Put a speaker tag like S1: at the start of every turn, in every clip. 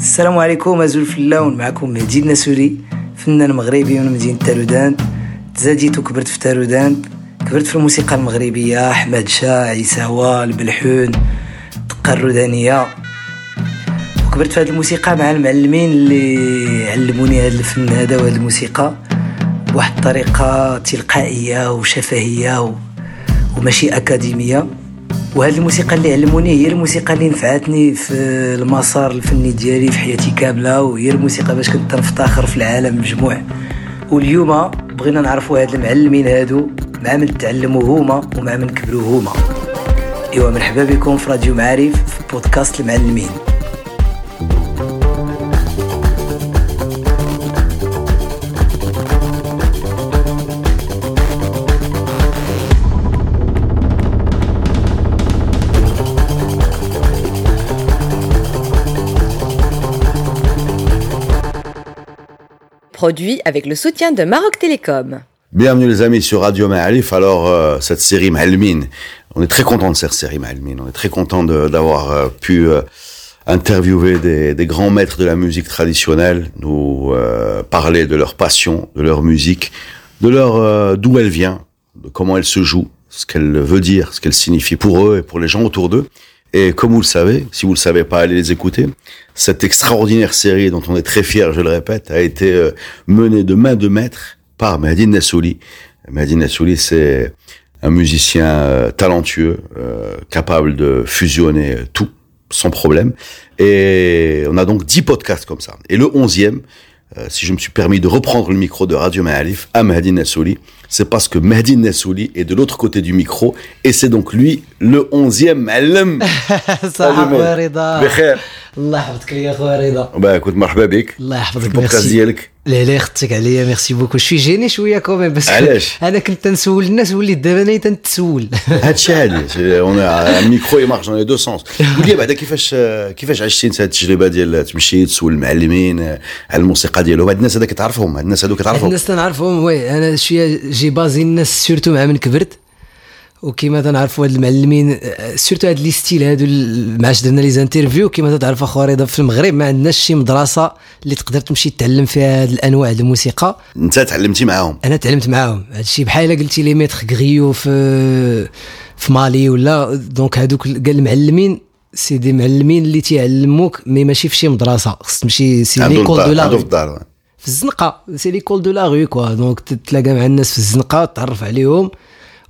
S1: السلام عليكم أزول فلاون معكم مهدي النسوري فنان مغربي من مدينة تارودان تزاديت وكبرت في تارودان كبرت في الموسيقى المغربية أحمد شاه عيساوى البلحون الدقة الرودانية. وكبرت في هذه الموسيقى مع المعلمين اللي علموني هذا الفن هذا وهذه الموسيقى. بواحد الطريقة تلقائية وشفهية. وماشي أكاديمية. وهذه الموسيقى اللي علموني هي الموسيقى اللي نفعتني في المسار الفني ديالي في حياتي كاملة وهي الموسيقى باش كنت نفتخر في العالم مجموع واليوم بغينا نعرفوا هاد المعلمين هادو مع من تعلموا هما ومع من كبروا هما. إيوا مرحبا بكم في راديو معارف في بودكاست المعلمين.
S2: Produit avec le soutien de Maroc Télécom.
S3: Bienvenue les amis sur Radio Ma'alif. Alors euh, cette série Ma'almin, on est très content de cette série Ma'almin. On est très content d'avoir euh, pu euh, interviewer des, des, grands maîtres de la musique traditionnelle, nous parler de leur passion, de leur musique, de leur d'où elle vient, de comment elle se joue, ce qu'elle veut dire, ce qu'elle signifie pour eux et pour les gens autour d'eux. Et comme vous le savez, si vous le savez pas, allez les écouter. Cette extraordinaire série dont on est très fier, je le répète, a été euh, menée de main de maître par Mehdi Nassouli. Mehdi Nassouli, c'est un musicien euh, talentueux, euh, capable de fusionner tout sans problème. Et on a donc dix podcasts comme ça. Et le onzième, si je me suis permis de reprendre le micro de Radio Ma'alif à Mehdi Nassouli, c'est parce que Mehdi Nassouli est de l'autre côté du micro et c'est donc lui le onzième معلم
S1: صحة رضا الله يحفظك يا خويا رضا
S3: bah écoute مرحبا بك
S1: الله يحفظك
S3: البودكاست ديالك
S1: لا لا خدتك عليا ميرسي بوكو. شوي جيني شوية كومين بس
S3: علاش؟
S1: أنا كنت تنسول الناس وليت دابا أنا تنتسول
S3: هادشي عادي اون الميكرو يمارش لي دو سونس قول لي بعدا كيفاش كيفاش عشتي انت هاد التجربة ديال تمشي تسول المعلمين على الموسيقى ديالهم؟ هاد الناس هذاك تعرفهم هاد الناس هذوك تعرفهم
S1: الناس تنعرفهم وي أنا شوية جي بازي الناس سورتو مع من كبرت. وكما تنعرفوا هاد المعلمين surtout هاد les styles هادو ما عادش درنا les interviews كما تعرف اخو رضا في المغرب ما عندناش شي مدرسة اللي تقدر تمشي تعلم فيها هاد الأنواع ديال الموسيقى.
S3: أنت تعلمتي معاهم؟
S1: أنا تعلمت معاهم. هادشي بحال قلتي لي maîtres griots في في مالي ولا donc هادوك قال المعلمين c'est des معلمين اللي تيعلموك mais ماشي في شي مدرسة خص تمشي c'est l'école de la في الزنقة c'est l'école de la rue quoi. donc تتلاقى مع الناس في الزنقة تعرف عليهم.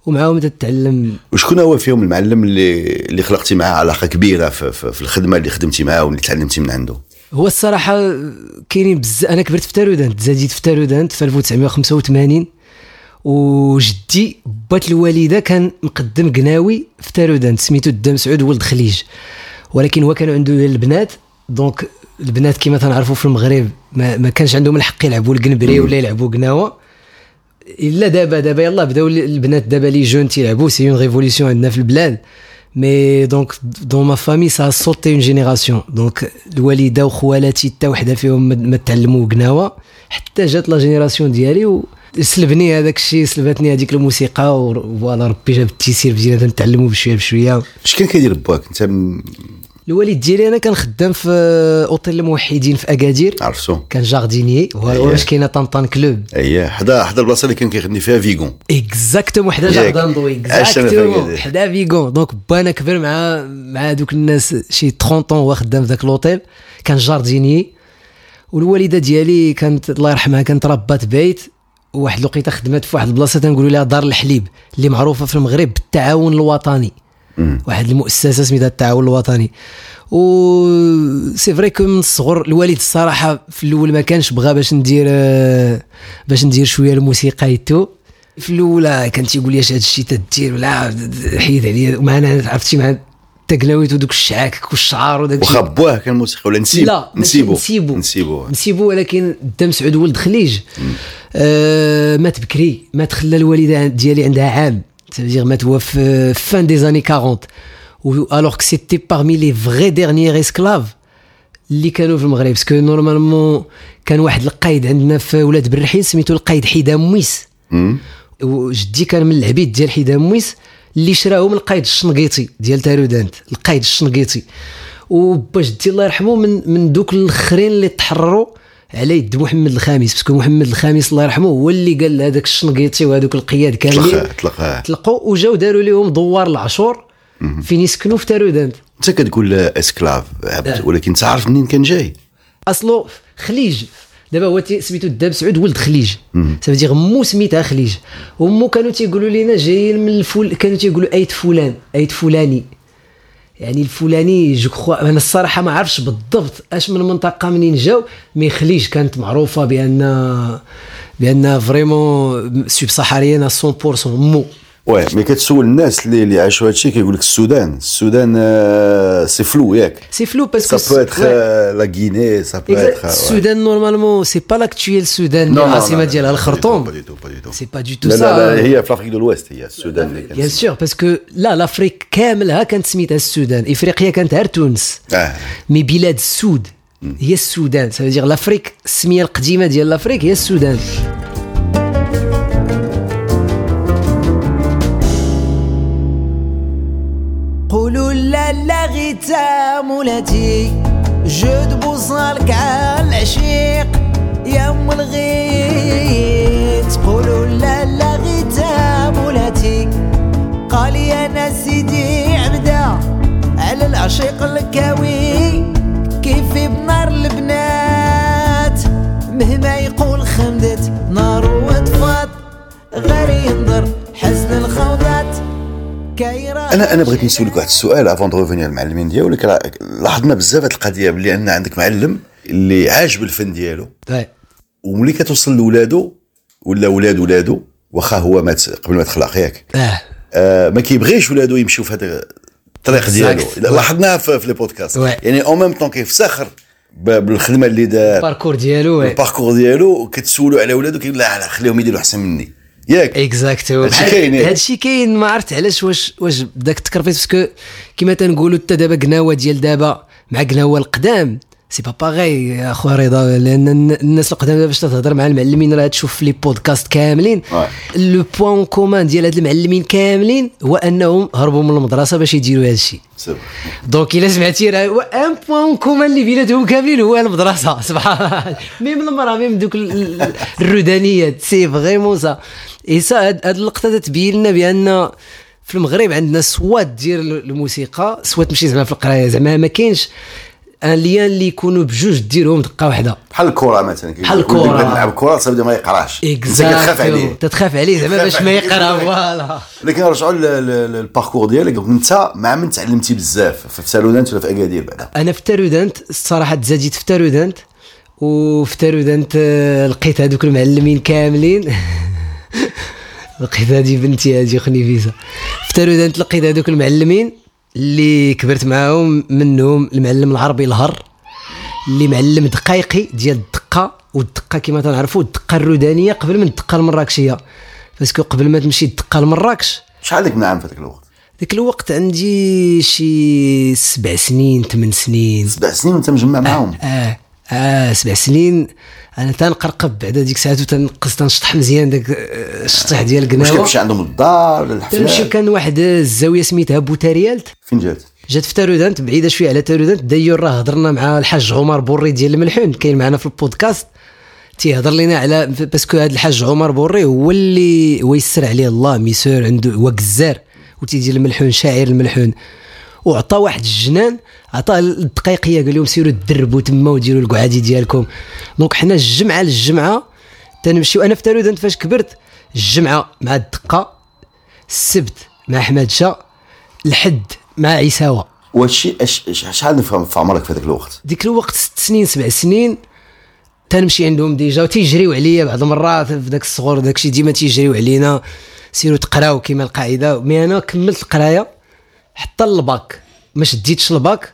S1: ومعاهم تتعلم.
S3: وشكون هو فيهم المعلم اللي اللي خلقتي معاه علاقة كبيرة في, في, في الخدمة اللي خدمتي معاه واللي تعلمتي من عنده؟
S1: هو الصراحة كاينين بزاف أنا كبرت في تارودان تزاديت في تارودان في 1985 وجدي بات الوالدة كان مقدم قناوي في تارودان سميتو الدم سعود ولد خليج. ولكن هو كان عنده البنات دونك البنات كما تنعرفوا في المغرب ما, ما كانش عندهم الحق يلعبوا القنبري ولا يلعبوا قناوة. إلا دابا دابا يلاه بداو البنات دابا les jeunes تيلعبوا c'est une révolution عندنا في البلاد. mais donc dans ma famille ça a sauté une génération donc الوالدة وخالاتي حتى وحدة فيهم ما تعلموا قناوة. حتى جات la génération ديالي و سلبني هذاك الشيء سلبتني هذيك الموسيقى و voilà ربي جاب التيسير بدينا نتعلموا بشوية بشوية.
S3: اش كان كيدير باك انت
S1: الوالد ديالي أنا كان خدام في اوتيل الموحدين في اكادير.
S3: عرفتو.
S1: كان jardinier واش كاينة طنطان كلوب؟
S3: أييه. حدا حدا البلاصة اللي كان كيخدم فيها فيغون
S1: exactement حدا Jardin d'Olhão exactement حدا فيغون donc بانا كبر مع مع دوك الناس شي 30 طون هو خدام في ذاك الاوتيل كان jardinier والوالدة ديالي كانت الله يرحمها كانت ربات بيت. وواحد الوقيتة خدمت في واحد البلاصة تنقولوا لها دار الحليب اللي معروفة في المغرب بالتعاون الوطني. واحد المؤسسة سميتها التعاون الوطني. و سي فري كو من الصغر الوالد الصراحة في الأول ما كانش بغى باش ندير باش ندير شوية الموسيقى يتو. في الاولى كان تيقول لي اش هذا الشيء تدير ولا حيد عليا. ومعنا عرفتي مع تقلاويت ودوك الشعاك والشعار وداك
S3: الشيء وخا كان موسيقى ولا نسيب؟
S1: لا
S3: نسيبو.
S1: نسيبو.
S3: نسيبو.
S1: نسيبو ولكن دام سعود ولد خليج. آه مات بكري. مات خلى الوالدة ديالي عندها عام. C'est-à-dire في fin des années 40 alors que c'était parmi les vrais derniers esclaves اللي كانوا في المغرب parce que normalement كان واحد القايد عندنا في ولاد بالرحيل سميتو القايد حيدام مويس وجدي كان من العبيد ديال حيدام مويس اللي شراهم القايد الشنقيطي ديال تارودانت القايد الشنقيطي وبا جدي الله يرحمه من من دوك الاخرين اللي تحرروا على يد محمد الخامس parce que محمد الخامس الله يرحمه هو اللي قال هذاك الشنقيطي وهذوك القياد كاملين.
S3: طلق
S1: طلقوا وجاو داروا لهم دوار العاشور فين يسكنوا في تارودانت
S3: انت كتقول esclave عبد. ولكن تعرف منين كان جاي.
S1: أصلو خليج. دابا هو سميتو الداب سعود ولد خليج. ça veut dire مو سميتها خليج. ومو كانوا تيقولوا لنا جايين من الفول كانوا تيقولوا أيت فلان أيت فلاني. يعني الفلاني je crois أنا الصراحة ما عرفش بالضبط أش من منطقه منين جاو mais خليج كانت معروفة بأن بأن vraiment subsahariens 100% مو.
S3: oui mais كتسول الناس اللي اللي عاشوا هادشي كيقول لك السودان السودان c'est flou ياك c'est flou parce que Guinée, ça peut être. euh, ouais.
S1: السودان normalement c'est pas l'actuel السودان العاصمه ديالها الخرطوم.
S3: c'est pas du tout لا لا لا
S1: سا
S3: هي في l'Afrique de l'Ouest هي السودان اللي bien
S1: sûr parce que لا l'Afrique كاملها كانت سميتها السودان افريقيا كانت غير تونس mais بلاد السود هي السودان c'est-à-dire l'Afrique السميه القديمه ديال l'Afrique هي السودان
S4: غيتا مولاتي جود بوصالك على العشيق يا ام الغيت قولوا لا لا غيتا مولاتي قال يا ناس سيدي عبدا على العشيق الكاوي. كيف بنار البنات؟ مهما يقول خمدت نار وطفات. غير ينظر حسن الخوضات.
S3: أنا أنا بغيت نسولك واحد السؤال avant de revenir المعلمين ديالك راه لاحظنا بزاف هاد القضية بلي أن عندك معلم اللي عاجب الفن ديالو.
S1: Ouais.
S3: وملي كتوصل لولادو ولا ولاد ولادو واخا هو مات قبل ما تخلق ياك
S1: آه.
S3: آه ما كيبغيش ولادو يمشيو في هذا الطريق ديالو. لاحظناها في, les
S1: podcasts.
S3: يعني en même temps كيفتخر ب- بالخدمة اللي دار.
S1: ال parcours ديالو
S3: ال parcours ديالو كتسولو على ولادو كيقول لا لا خليهم يديروا أحسن مني. ياك.
S1: exacto
S3: هادشي كاين، ياك.
S1: هادشي كاين ما عرفت علاش واش واش بداك التكرفيس parce que كيما تنقولوا حتى دابا قناوة ديال دابا مع قناوة القدام. c'est pas باغي يا اخويا رضا لأن الن- الناس القدام باش تهضر مع المعلمين راه تشوف لي بودكاست كاملين. le point commun ديال هاد المعلمين كاملين هو أنهم هربوا من المدرسة باش يديروا هذا الشيء. donc إلا سمعتي راه هو un point commun اللي بيناتهم كاملين هو المدرسة. سبحان ميم المرأة ميم دوك ال- ال- الردانيات سي فريمون سا اي سا هاد اللقطة تتبين لنا بأن في المغرب عندنا سوات دير الموسيقى. سوات تمشي زعما في القراية. زعما ما كاينش ان ليان اللي يكونوا بجوج ديرهم دقة واحدة
S3: بحال الكره مثلا
S1: بحال.
S3: بغى نلعب كره صافي ما يقراش. انت كتخاف عليه.
S1: تتخاف عليه زعما
S3: تخاف
S1: باش ما. يقرا فوالا.
S3: لكن نرجعوا للباركور ديالك. انت مع من تعلمتي بزاف؟ في سالونات ولا في أكادير بعدا؟
S1: أنا في تارودانت الصراحة تزاديت في تارودانت. وفي تارودانت آه، لقيت هذوك المعلمين كاملين. لقيت هذه بنتي هذه خنيفيسه في تارودانت لقيت هذوك المعلمين. اللي كبرت معاهم منهم المعلم العربي الهر اللي معلم دقايقي ديال الدقة والدقة كما تنعرفوا الدقة الردانيه قبل من الدقه المراكشيه باسكو قبل ما تمشي الدقة لمراكش.
S3: شحال لك نعم في ذاك الوقت؟
S1: ذاك الوقت عندي شي سبع سنين ثمان سنين.
S3: سبع سنين وانت مجمع معاهم؟
S1: آه. آه سبع سنين. أنا تنقرقب بعد هذيك الساعات وتنقص تنشطح مزيان داك آه، الشطيح ديال
S3: واش
S1: القناوة.
S3: كتمشي عندهم الدار ولا
S1: تمشي كان واحد الزاوية سميتها بوتاريالت.
S3: فين جات؟
S1: جات في تارودانت بعيدة شوية على تارودانت داير راه هضرنا مع الحاج عمر بوري ديال الملحون كاين معنا في البودكاست. تيهضر لنا على parce que هذا الحاج عمر بوري هو اللي هو يسر عليه الله ميسور عنده هو جزار وتيدير الملحون شاعر الملحون. وعطى واحد الجنان عطاه الدقيقيه قال لهم سيروا دربوا تما وديروا القعادي ديالكم. donc حنا الجمعة للجمعة تنمشيو. أنا في تارودانت فاش كبرت الجمعة مع الدقة السبت مع حمادشة الحد مع عيساوه
S3: أش- شحال نفهم في عمرك في هذاك الوقت؟
S1: ديك الوقت ست سنين سبع سنين تنمشي عندهم déjà وتيجريو عليا بعض المرات في ذاك الصغور داك الشيء ديما تيجريو علينا. سيروا تقراو كيما القاعدة. mais أنا كملت القراية حتى الباك ما شديتش الباك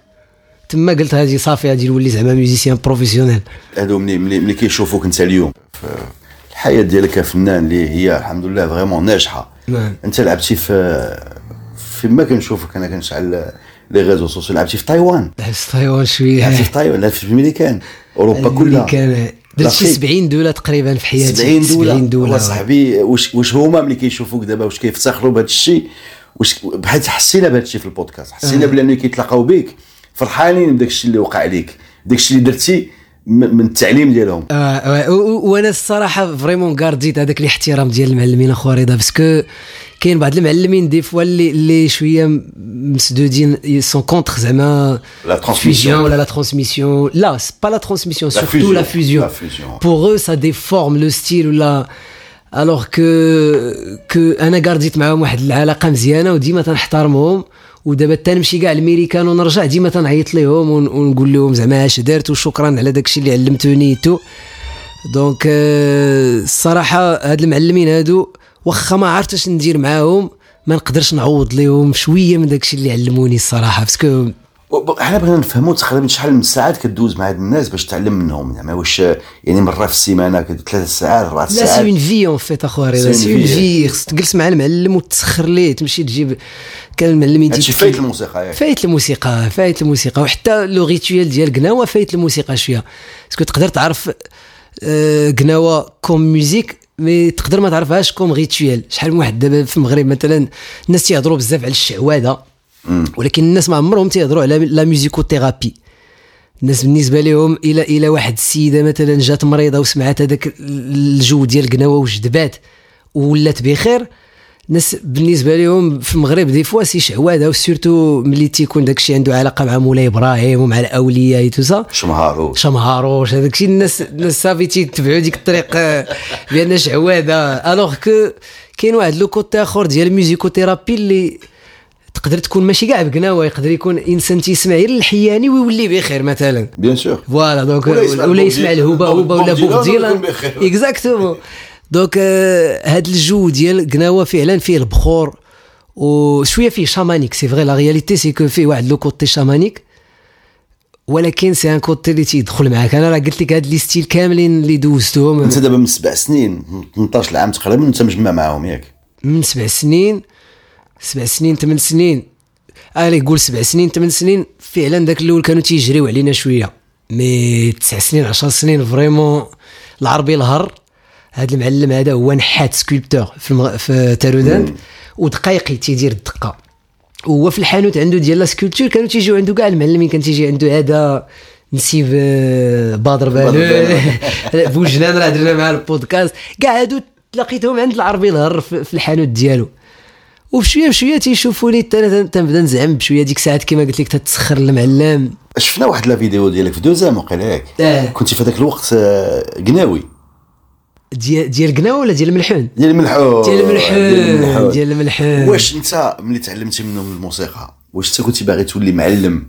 S1: تما قلت هذه صافي هذه نولي زعما musicien professionnel.
S3: هادو ملي ملي ملي كيشوفوك انت اليوم في الحياة ديالك كفنان اللي هي الحمد لله vraiment ناجحة.
S1: نعم.
S3: انت لعبتي في فيما كنشوفك أنا كنشعل les réseaux sociaux لعبتي في تايوان.
S1: لعبت تايوان شوية.
S3: لعبتي في تايوان لعبتي في الميريكان أوروبا كلها.
S1: درت شي
S3: l'Afrique.
S1: 70 دولة تقريبا في حياتي.
S3: 70 دولة.
S1: 70
S3: دولة. صاحبي واش واش هما ملي كيشوفوك دابا واش كيفتخروا بهذا الشيء واش بحال حسينا بهذا الشيء في البودكاست. حسينا بلي ملي كيتلاقاو بك فرحانين بداك الشيء اللي وقع لك داك الشيء اللي درتي من التعليم ديالهم
S1: آه، و- وأنا الصراحة vraiment gardit هذاك الاحترام ديال المعلمين اخو رضا parce que كاين بعض المعلمين des fois اللي اللي شوية مسدودين sont contre زعما
S3: transmission.
S1: fusion ولا لا ترانسميسيون لا سي با لا ترانسميسيون سورتو. لا فيزيون. بور eux ça déforme le style ولا الوغ كو كو أنا كارديت معاهم واحد العلاقة مزيانة وديما تنحترمهم ودابا تنمشي كاع الميريكان ونرجع ديما تنعيط ليهم ون- ونقول لهم زعما اش درت وشكرا على داكشي اللي علمتوني تو دونك الصراحه هاد المعلمين هادو واخا ما عرفتش ندير معاهم ما نقدرش نعوض لهم شوية من داكشي اللي علموني الصراحة
S3: parce que حنا بغينا نفهموا تقريبا شحال من ساعات كدوز مع هاد الناس باش تعلم منهم زعما واش يعني مرة في السيمانة ثلاث ساعات أربع
S1: لا c'est
S3: ساعات
S1: en في en fait
S3: أخويا
S1: رضا. c'est
S3: en
S1: fait. خصك تجلس مع المعلم وتسخر ليه تمشي تجيب كان المعلم يديك
S3: هادشي فايت الموسيقى ياك.
S1: فايت الموسيقى فايت الموسيقى. وحتى le rituel ديال قناوه فايت الموسيقى شوية. parce que تقدر تعرف قناوه comme musique mais تقدر ما تعرفهاش comme rituel شحال من واحد دابا في المغرب مثلا الناس تيهضروا بزاف على الشعواذه ولكن الناس ما عمرهم تيهضروا على la musicothérapie الناس بالنسبة لهم إلى إلى واحد السيدة مثلا جات مريضة وسمعت هذاك الجو ديال القناوه وجدبات ولات بخير. الناس بالنسبة لهم في المغرب des fois c'est شعواذه و surtout ملي تيكون داك الشيء عنده علاقة مع مولاي إبراهيم ومع الأولياء et tout ça
S3: شمهارو
S1: شمهاروش هذاك الشيء الناس الناس صافي تيتبعوا ديك الطريق آه، بأن شعواذه alors que كاين واحد le côté أخر ديال ال musicothérapie اللي تقدر تكون ماشي كاع بقناوه يقدر يكون إنسان تيسمع غير الحياني ويولي بخير مثلا.
S3: bien sûr
S1: voilà donc
S3: ولا يسمع بوب-
S1: هوبا ولا
S3: بوب ديلان.
S1: exactement donc هاد الجو ديال قناوه فعلا فيه البخور وشويه فيه chamanique c'est vrai la réalité c'est que فيه واحد le côté chamanique. ولكن c'est un côté اللي تيدخل معاك. أنا راه قلت لك هاد les styles كاملين اللي دوزتهم.
S3: أنت دابا من سبع سنين 18 عام تقريبا وأنت مجمع معاهم ياك.
S1: من سبع سنين. سبع سنين ثمان سنين. الي قول سبع سنين ثمان سنين فعلا داك الأول كانوا تيجريو علينا شوية. mais تسع سنين عشر سنين vraiment العربي الهر. هذا المعلم هذا هو نحات sculpteur في, المغ... في تارودان ودقايقي تيدير الدقة. وهو في الحانوت عنده ديال la sculpture كانوا تيجيو عنده كاع المعلمين كان تيجي عنده هذا نسيب آه، بدر بالو بوجنان راه درنا مع البودكاست. كاع هادو تلاقيتهم عند العربي الهر في في الحانوت ديالو. وبشويه بشوية تيشوفوني تنبدا نزعم بشوية ديك الساعات كما قلت لك تتسخر المعلم.
S3: شفنا واحد لا فيديو ديالك في دوزام وقيلا ياك
S1: آه.
S3: كنت في هذاك الوقت آه، قناوي.
S1: ديال ديال قناوه ولا ديال الملحون
S3: ديال الملحون
S1: ديال الملحون. ديال الملحون
S3: واش انت ملي تعلمتي منهم الموسيقى؟ واش انت كنتي باغي تولي معلم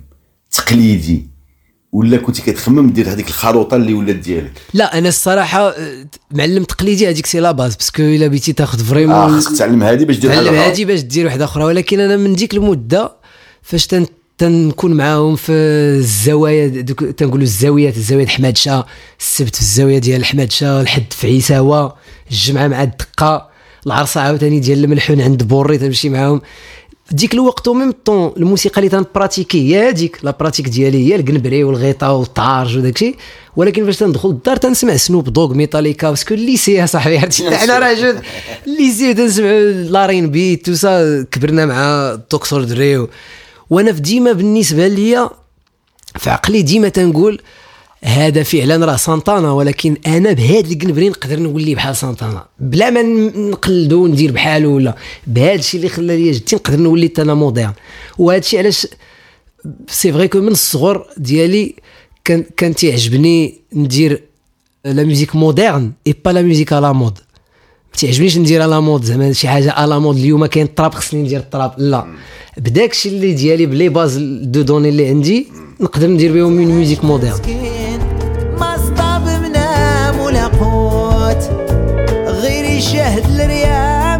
S3: تقليدي؟ ولا كنتي كتخمم دير هذيك الخلوطة اللي ولات ديالك؟
S1: لا أنا الصراحة آه، معلم تقليدي هذيك c'est la base parce que إلا بغيتي تاخذ
S3: آه
S1: vraiment
S3: خصك تعلم هذه باش دير
S1: تعلم هادي باش دير واحدة أخرى ولكن أنا من ديك المدة فاش تن تنكون معاهم في الزوايا تنقولوا الزاويات الزاوية حمادشة السبت في الزاوية ديال حمادشة الحد في عيساوه الجمعة مع الدقة العرصه عاوتاني ديال الملحون عند بوري تمشي معاهم. ديك الوقت même temps الموسيقى اللي تنبراتيكي هي هذيك la pratique ديالي هي القنبري والغيطه والطارج وداكشي ولكن فاش تندخل الدار تنسمع سنوب دوغ ميتاليكا parce que ال lycée يا صاحبي عرفتي؟ أنا راجل ال lycée تنسمعوا ال R'n'B tout ça كبرنا مع دكتور دري و. وأنا في ديما بالنسبة ليا في عقلي ديما تنقول هذا فعلا راه سانتانا ولكن أنا بهاد القنبري نقدر نولي بحال سانتانا. بلا ما نقلدو وندير بحالو ولا بهذا الشيء اللي خلى ليا جدي نقدر نولي حتى أنا moderne وهذا الشيء علاش c'est vrai que من الصغر ديالي كان كان تيعجبني ندير la musique moderne et pas la musique à la mode ما تيعجبنيش ندير à la mode زعما شي حاجة à la mode اليوم كاين ال trap خصني ندير ال trap لا. بداك الشيء اللي ديالي ب les bases de données اللي عندي نقدر ندير بهم
S4: musique moderne غير يشاهد الريام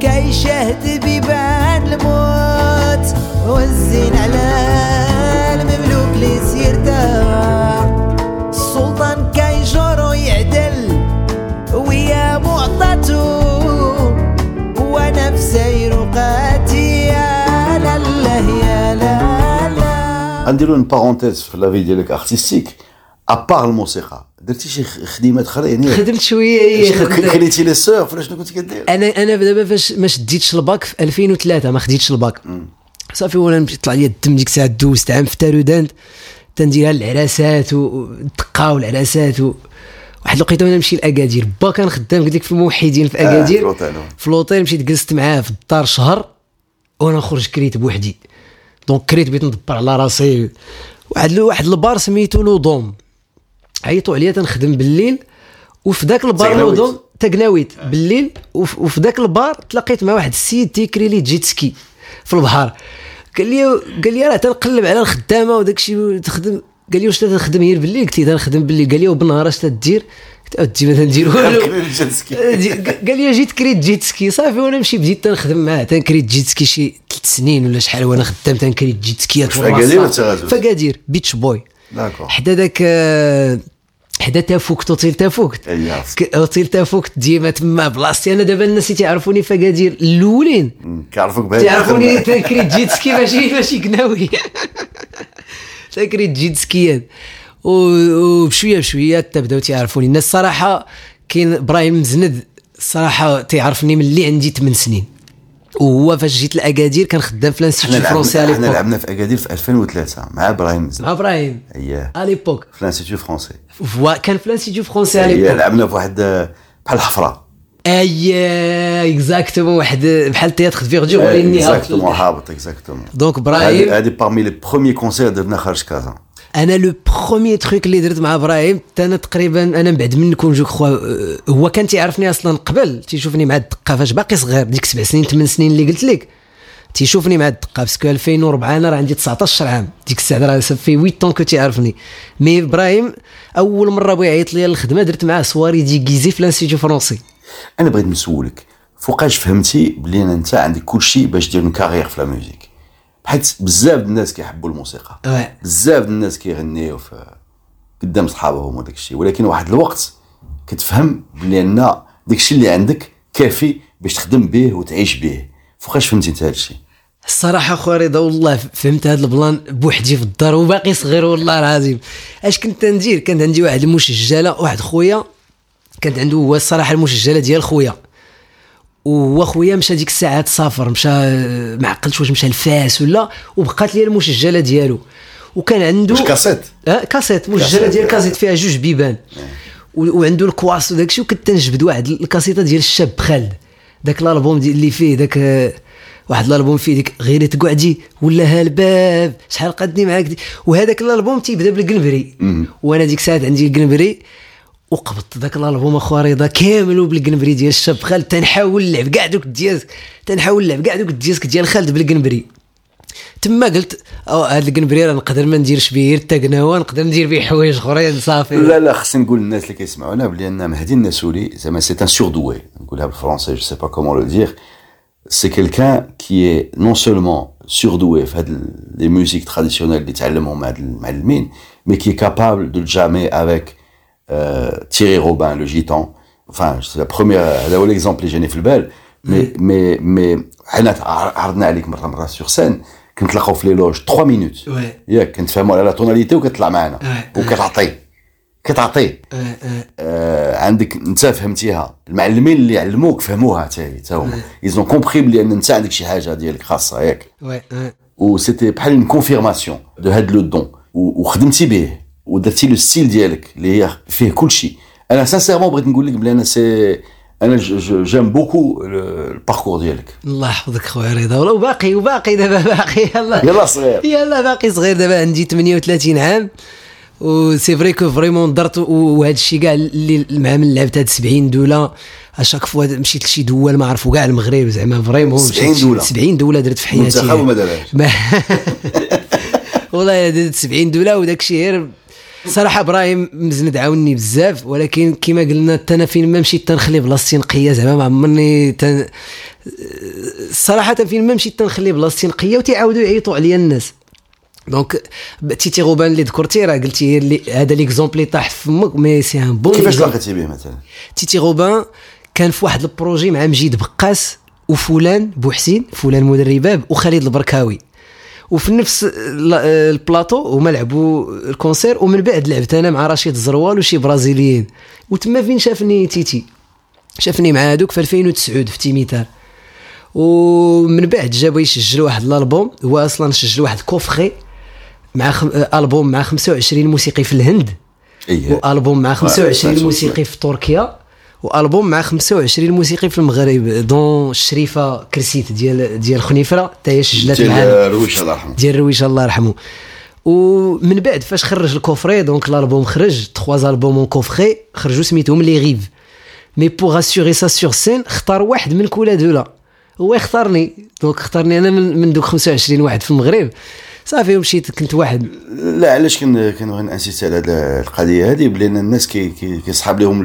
S4: كيشاهد بيبان الموت. والزين على المملوك اللي سيرتاح السلطان كيجرو يعدل ويا معطته وأنا في سير وقاتي يا لاله يا لاله
S3: غنديروا اون بارونتيز في لافي ديالك ارتستيك à part الموسيقى درتي شي خدمات أخرى؟ يعني
S1: خدمت شوية هي خدمت.
S3: كريتي لي سور ولا شنو كنتي كدير؟
S1: أنا أنا دابا فاش ما شديتش الباك في 2003 ما خديتش الباك. صافي وأنا طلع لي الدم ديك الساعة دوزت عام في تارودانت تنديرها العراسات والدقة والعراسات و... واحد الوقيته وأنا نمشي لأكادير. با كان خدام قلت لك في الموحدين في
S3: آه،
S1: أكادير.
S3: الأوتيل.
S1: في الأوتيل مشيت جلست معاه في الدار شهر. وأنا نخرج كريت بوحدي. donc كريت بغيت ندبر على راسي. واحد واحد البار سميتو Le Dôme عيطوا عليا تنخدم بالليل وفي ذاك البار.
S3: Le
S1: Dôme تقناويت بالليل وف- وفي ذاك البار تلاقيت مع واحد السيد تيكري لي jet ski في البحر قال لي قال لي راه تنقلب على الخدامة وداك الشيء تخدم قال لي واش تخدم غير بالليل؟ قلت له تنخدم بالليل؟ قال لي وبالنهار اش تدير؟ قلت اودي ما تندير والو قال لي جيت كريت jet ski صافي وأنا مشي بديت تنخدم معاه. تنكري jet ski شي ثلاث سنين ولا شحال وأنا خدام
S3: تنكري jet ski
S1: ات اكادير Beach oui.
S3: D'accord.
S1: حدا داك آه، حدا تافوكت اوتيل تافوكت اوتيل تافوكت ديما تما بلاصتي أنا دابا الناس اللي تيعرفوني في اكادير الاولين
S3: كيعرفوك بهذا
S1: تعرفوني تنكري jet ski ماشي ماشي قناوي تنكري jet ski ات و- وبشويه بشوية حتى بداو تيعرفوني الناس صراحة كاين إبراهيم مزند الصراحه تيعرفني من اللي عندي 8 سنين. وهو فاش جيت لأكادير كان خدام في l'Institut
S3: français
S1: على
S3: حنا لعبنا في أكادير في 2003 مع إبراهيم.
S1: مع إبراهيم.
S3: اييه
S1: à l'époque
S3: في فرونسي
S1: فوا- كان في l'Institut français à
S3: اييه
S1: l'époque
S3: لعبنا في واحد بحال الحفره
S1: أي exactement واحد بحال théâtre وليني
S3: exactement هابط
S1: exactement
S3: donc
S1: إبراهيم
S3: هذه parmi les premiers concerts درنا خارج كازا
S1: أنا le premier truc اللي درت مع إبراهيم أنا تقريبا أنا من بعد منكم je crois أه، هو كان تيعرفني أصلا قبل. تيشوفني مع الدقة فاش باقي صغير ديك سبع سنين ثمان سنين اللي قلت لك. تيشوفني مع الدقة parce que 2004 أنا راه عندي 19 عام. ديك الساعة راه صافي 8 طون كو تيعرفني. mais إبراهيم أول مرة بغى يعيط لي الخدمة درت معاه soirée déguisée في l'Institut français
S3: أنا بغيت نسولك فوقاش فهمتي بلي انت عندك كل شيء باش دير carrière في la musique حيت بزاف الناس كيحبوا الموسيقى. بزاف الناس كيغنيو في قدام صحابهم وداك الشيء. ولكن واحد الوقت كتفهم بلي أن داك الشيء اللي عندك كافي باش تخدم به وتعيش به. فوقاش فهمتي أنت هذا الشيء؟
S1: الصراحة خويا رضا والله فهمت هذا ال plan بوحدي في الدار وباقي صغير والله العظيم. أش كنت ندير؟ كانت عندي واحد المسجلة واحد خويا كانت عنده هو الصراحة المسجلة ديال خويا. وهو خويا مشى ديك الساعة تسافر مشى ما عقلتش واش مشى لفاس ولا وبقات لي المسجلة ديالو. وكان عنده
S3: كاسيت؟
S1: آه كاسيت. مسجله. ديال كاسيت. فيها جوج بيبان. و- وعنده الكواس وداك الشيء وكنت تنجبد واحد الكاسيطة ديال الشاب خالد. داك الألبوم اللي فيه داك آه، واحد الألبوم فيه ديك غير تقعدي ولا ها الباب شحال قدني معاك وهذاك الألبوم تيبدا بالقنبري. وأنا ديك الساعة عندي القنبري وقبضت ذاك الالبوم اخويا رضا كامل بالقنبري ديال الشاب خالد. تنحاول نلعب كاع دوك الدياسك. تنحاول نلعب كاع دوك الدياسك ديال خالد بالقنبري. تما قلت آه هذا القنبري راه نقدر ما نديرش به غير التقناوه نقدر ندير به حوايج أخرين صافي.
S3: لا لا خصني نقول للناس اللي كيسمعونا بلي ان مهدي النسولي زعما c'est un surdoué نقولها بالفرنسي je sais pas comment le dire c'est quelqu'un qui est non seulement surdoué في هاد les musiques traditionnelles اللي تعلمهم هاد المعلمين mais qui capable de jammer avec Thierry Robin le gitan enfin c'est la première هذا هو l'exemple اللي جاني في البال مي مي مي حنا عرضنا عليك مره مره sur scène كنتلاقاو في les loges 3 minutes
S1: Ouais.
S3: ياك كنتفاهموا على la tonalité وكتطلع معنا
S1: Ouais,
S3: وكتعطي كتعطي
S1: آه، آه.
S3: آه عندك انت فهمتيها المعلمين اللي علموك فهموها حتى حتى هما ils ont compris بلي ان انت عندك شي حاجة ديالك خاصه ياك
S1: oui آه.
S3: و c'était بحال une confirmation de هاد le don وخدمتي به ودرتي le style ديالك اللي هي فيه كل شيء أنا sincèrement بغيت نقول لك بلي أنا c'est أنا j'aime beaucoup ال parcours ديالك.
S1: الله يحفظك خويا رضا. والله وباقي وباقي دابا باقي. يلا.
S3: يلا صغير.
S1: يلا باقي صغير. دابا عندي 38 عام. و c'est vrai que vraiment درت وهذا الشيء كاع اللي مع من لعبت هاد 70 دولة. à chaque fois مشيت لشي دول ما عرفوا كاع المغرب. زعما vraiment
S3: 70
S1: مشيت
S3: دولة.
S1: 70 دولة درت في حياتي.
S3: منتخب دارهاش.
S1: والله درت 70 دولة وداك الشيء غير صراحة إبراهيم مزند عاوني بزاف ولكن كما قلنا حتى أنا فين ما مشيت تنخلي بلاصتي نقيه زعما ما عمرني تن... الصراحه فين ما مشيت تنخلي بلاصتي نقيه وتيعاودوا يعيطوا عليا الناس. donc Titi Robin اللي ذكرتي راه قلتي اللي هذا l'exemple اللي طاح في فمك mais c'est un bon
S3: كيفاش تلاقيتي به مثلا؟
S1: Titi Robin كان في واحد ال projet مع مجيد بقاس وفلان بوحسين فلان مدرباب وخالد البركاوي. وفي نفس ال- البلاطو هما لعبوا ال concert ومن بعد لعبت أنا مع رشيد الزروال وشي برازيليين. وتما فين شافني Titi؟ شافني مع هذوك في 2009 في تيميتار. ومن بعد جا بغا يسجل واحد الألبوم هو أصلا سجل واحد coffret مع خم... ألبوم مع 25 موسيقي في الهند.
S3: إيه.
S1: وألبوم مع 25
S3: سمعت-
S1: موسيقي في تركيا. وألبوم مع 25 موسيقي في المغرب dont الشريفه كرسيت ديال ديال خنيفرة حتى هي سجلت معانا
S3: ديال رويش الله يرحمه.
S1: ديال رويش الله يرحمه. ومن بعد فاش خرج ال coffret donc الألبوم خرج trois albums en coffret خرجوا سميتهم Les Rives. mais pour assurer ça sur scène اختار واحد من كل دولة هو اختارني. donc اختارني أنا من, من دوك 25 واحد في المغرب. صافي ومشيت كنت واحد.
S3: لا علاش كن كنبغي ن insister على هاد القضية هذه بلان الناس كي كي- كيصحاب لهم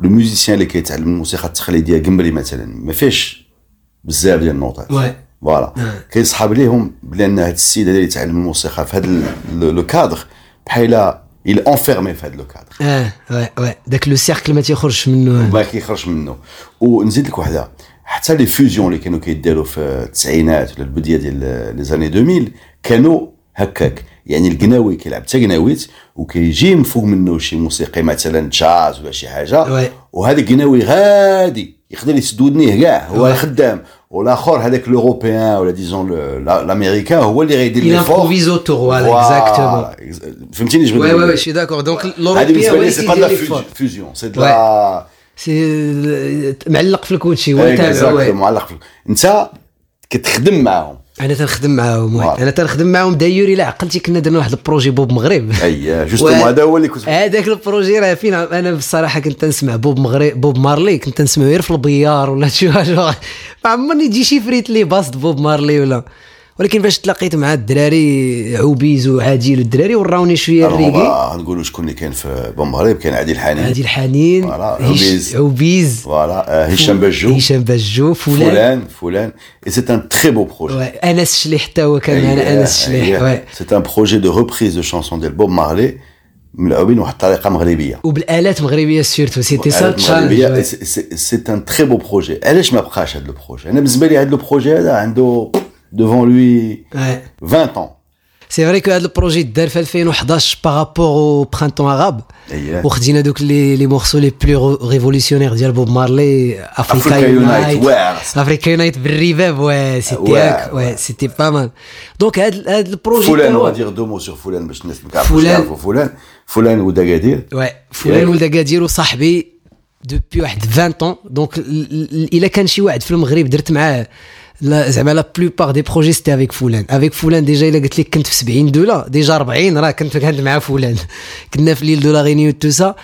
S3: le musicien اللي كيتعلم الموسيقى التقليدية قمبري مثلا ما فيش بزاف ديال النوطات. voilà. كيصحاب ليهم بلان هاد السيد هذا اللي يتعلم الموسيقى في هذا le cadre بحال il est enfermé في هذا le cadre
S1: آه oui oui. داك le cercle ما تيخرجش منه.
S3: ما كيخرج منه. ونزيد لك وحده حتى les fusions اللي كانوا كيداروا في التسعينات ولا البداية ديال les années 2000 كانوا هكاك. يعني القناوي كيلعب حتى قناويت وكيجي من فوق منه شي موسيقي مثلا جاز ولا شي
S1: حاجة.
S3: وهذا القناوي غادي يقدر يسد ودنيه كاع هو خدام. والآخر هذاك الأوروبيان ولا ديزون الامريكان هو اللي غيدير لي فور
S1: autour, voilà, exactement.
S3: فهمتيني اش
S1: وي وي؟ شي داكور دونك
S3: هذه
S1: الاوروبيان
S3: بالنسبة
S1: هو
S3: لي
S1: اللي
S3: سي با لا سي لا
S1: سي معلق في الكوتشي هو تابع.
S3: معلق في انت كتخدم معاهم.
S1: أنا تنخدم معاهم. أنا تنخدم معاهم دايور الا عقلتي كنا درنا واحد البروجي بوب مغرب.
S3: أي جوستومون هذا هو اللي كنت
S1: هذاك البروجي راه فين أنا بصراحة كنت نسمع بوب مغرب بوب مارلي كنت نسمعو غير في البيار ولا شي حاجة. ما عمرني تجي شي فريت لي باست بوب مارلي ولا. ولكن فاش تلاقيت مع الدراري عوبيز وعادل والدراري وراوني شوية الريغي
S3: نقولوا شكون اللي كان في بوب مغرب كان عادل حنين.
S1: عادل حنين
S3: voilà،
S1: هش-
S3: عوبيز.
S1: عوبيز.
S3: فوالا آه، هشام بجو.
S1: هشام بجو فلان.
S3: فلان فلان. et c'est un très beau
S1: projet. أنس شليح حتى هو كان معنا أنس شليح.
S3: c'est un projet de reprises de chansons ديال بوب مارلي ملعوبين بواحد
S1: الطريقة مغربية. وبالآلات مغربية
S3: surtout c'était
S1: ça
S3: challenge c'est un très beau projet علاش ما بقاش هذا ال projet أنا بالنسبة لي هذا ال projet هذا عنده devant lui 20 ans
S1: c'est vrai que هذا ال projet دار في 2011 par rapport au printemps arabe
S3: أييه.
S1: وخدينا دوك les les morceaux les plus révolutionnaires ديال بوب مارلي Africa
S3: Africa Unite،
S1: Unite
S3: واعر.
S1: Africa Unite بالرباب oui c'était
S3: واعر،
S1: هاك oui c'était pas mal donc هذا هذا ال projet
S3: فلان
S1: تاعو-
S3: غادير deux mots sur فلان باش الناس ما كيعرفوش
S1: فلان.
S3: يعرفوا فلان فلان ولد
S1: اكادير oui فلان
S3: ياك.
S1: ولد اكادير وصاحبي depuis واحد 20 ans donc ال- ال- الا كان شي واحد في المغرب درت معاه لا زعما la plupart des projets c'était avec فلان avec فلان déjà إلا قلت لك كنت في 70 دوله déjà 40 راه كنت كنت مع فلان كنا في l'île de la Réunion tout ça.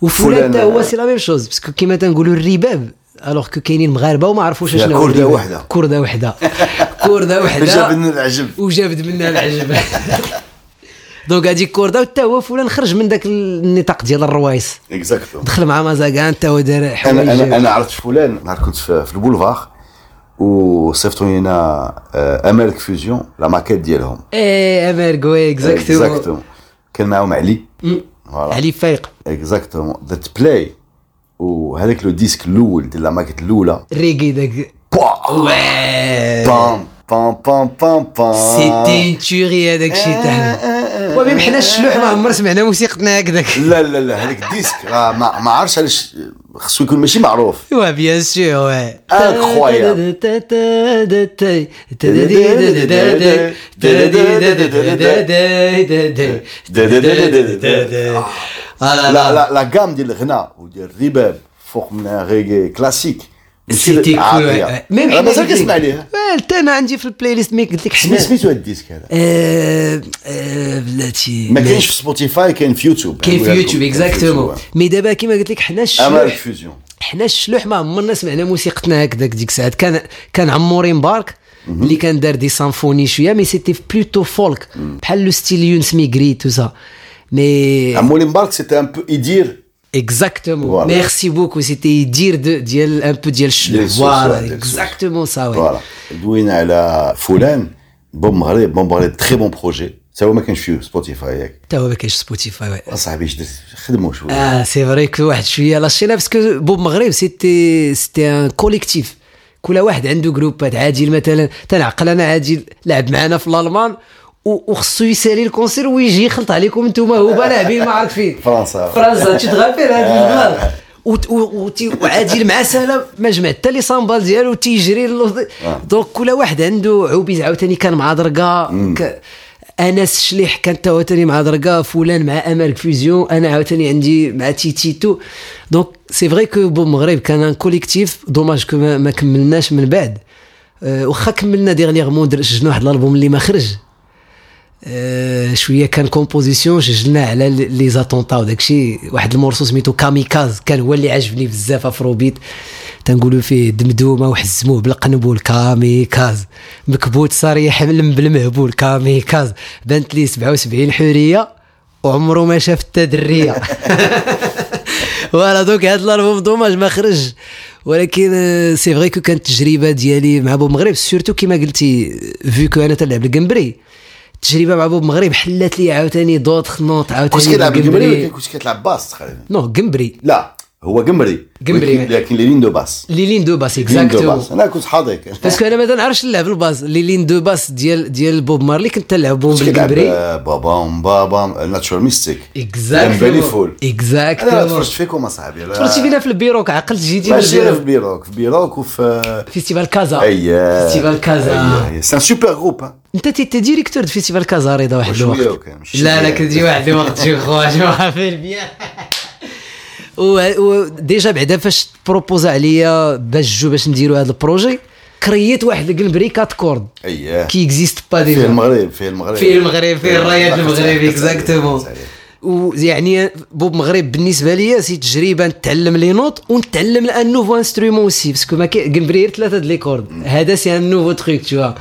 S1: وفلان
S3: فلان-
S1: حتى هو c'est la même chose parce que كيما تنقولوا الرباب alors que كاينين مغاربة وما عرفوش شنو الرباب.
S3: وحدة.
S1: كردة وحدة. كردة وحدة.
S3: جاب لنا العجب.
S1: وجابد منها العجب. دونك هذيك كوردا وحتى هو فلان خرج من ذاك النطاق ديال الروايس.
S3: اكزاكتو
S1: دخل مع مازاغان حتى هو دار
S3: أنا أنا عرفت فلان نهار كنت في البولفار. وصيفطوا لنا آه، امريك فيوزيون لا ماكيت ديالهم.
S1: إيه امريك وي اكزاكتومون
S3: اكزاكتومون كان معاهم علي.
S1: علي فايق.
S3: اكزاكتومون ذات بلاي وهذاك لو ديسك الأول ديال لا ماكيت الأولى.
S1: ريغي داك.
S3: بام بام بام بام بام
S1: c'était توري هذاك الشيء تاعنا و même حنا الشلوح ما عمر سمعنا موسيقتنا هكذاك
S3: لا لا لا هذاك ال disque ما ما عرفتش علاش. خصو يكون ماشي معروف.
S1: وا bien sûr oui
S3: Incroyable. لا لا لا جام ديال الغناء وديال الرباب فوق منها reggae classique
S1: c'était cool
S3: même أنا مازال كنسمع ليه
S1: حتى أنا عندي في ال playlist mais قلت لك حنا
S3: سميتو هاد ال disque هذا؟
S1: آه، آه، بلاتي.
S3: ما كاينش في سبوتيفاي كاين في يوتيوب
S1: كاين في يوتيوب
S3: exactement.
S1: mais دابا كيما قلت لك حنا الشلوح حنا الشلوح ما عمرنا سمعنا موسيقتنا هكذاك ديك الساعات. كان كان عموري مبارك اللي كان دار des symphonies شوية mais c'était plutôt folk بحال le style يونس ميغري tout ça mais
S3: عمولي مبارك c'était un peu leader
S1: exactement
S3: Voilà.
S1: merci beaucoup c'était leader de ديال un peu ديال
S3: ديال السوس.
S1: exactement ça oui
S3: voilà دوينا على فلان بوب مغرب بوب مغرب très bon projet تا هو ما كانش فيه Spotify ياك
S1: حتى هو ما كاينش Spotify
S3: اصاحبي اش درت خدموا شوية
S1: آه c'est vrai que واحد شوية لاشينا parce que بوب مغرب c'était c'était un collectif كل واحد عنده جروبات عادل مثلا تنعقل أنا عادل لعب معنا في الالمان وخصو يسالي الكونسير ويجي يخلط عليكم أنتم هو لاعبين ما عرفت فين.
S3: فرنسا.
S1: فرنسا. rappelles هذا البلان وت- و- وتي- وعادي مع سهلة ما جمع حتى لي سامبال ديالو تيجري اللوط- دونك كل واحد عنده عوبيز عاوتاني كان مع درقة ك- أنس شليح كان تا عاوتاني مع درقة فلان مع امارك فيزيون أنا عاوتاني عندي مع تيتيتو دونك سي فري كو بوب مغرب كان ان كوليكتيف دوماج كو ما, كملناش من بعد. أه، واخا كملنا dernièrement سجلنا واحد الألبوم اللي ما خرج. آه، شوية كان composition سجلنا على les attentats وداكشي واحد ال morceau سميتو kamikaze كان هو اللي عجبني بزاف afrobeat. تنقولوا فيه دمدومة وحزموه بالقنبول kamikaze مكبوت صريح من بالمهبول kamikaze بانت لي 77 حورية وعمره ما شاف التدرية. voilà donc هاد الألبوم dommage ما خرج. ولكن آه، c'est vrai que كانت التجربة ديالي مع بوب مغرب surtout كيما قلتي vu que أنا تلعب القنبري التجربة مع بوب مغرب حلات لي عاوتاني d'autres notes
S3: كنت
S1: عاوتاني
S3: كتلعب بالقمري
S1: بالقنبري.
S3: ولا كنت كتلعب basse تقريبا؟
S1: non قنبري.
S3: لا. هو قمري.
S1: قمري.
S3: ولكن- لكن les
S1: lignes de basse les
S3: lignes de
S1: basse.
S3: exact أنا كنت حاضر.
S1: parce que أنا ما نعرفش نلعب ال basse les lignes de basse ديال ديال بوب مارلي. كنت
S3: كنت
S1: بالقنبري
S3: آه، بابام بابام Natural Mystic.
S1: exact
S3: بالي فول أنا
S1: اكزاكتو
S3: تفرجت فيكم أصاحبي.
S1: تفرجتي فينا في البيروك عقلت جيتي
S3: ماشي في
S1: البيروك.
S3: بيروك في بيروك وفي
S1: فيستيفال كازا.
S3: اييه
S1: فيستيفال كازا.
S3: سي ان سوبر جروب
S1: أنت تي تي ديريكتور دو فيستيفال كازا رضا واحد الوقت. لا لا. كتجي واحد الوقت. شي خويا في البيان. وديجا بعدا فاش بروبوزا عليا باش جو باش نديرو هذا البروجي كريت واحد القنبري كات كورد.
S3: أييه.
S1: كي اكزيست با
S3: فيه
S1: ديجا
S3: المغرب فيه المغرب.
S1: فيه المغرب فيه الرايات المغربي اكزاكتومون. ويعني بوب مغرب بالنسبة لي c'est تجربه نتعلم les notes ونتعلم un nouveau instrument aussi parce que ما كاين قنبري ثلاثة د les cordes. هذا c'est un nouveau truc tout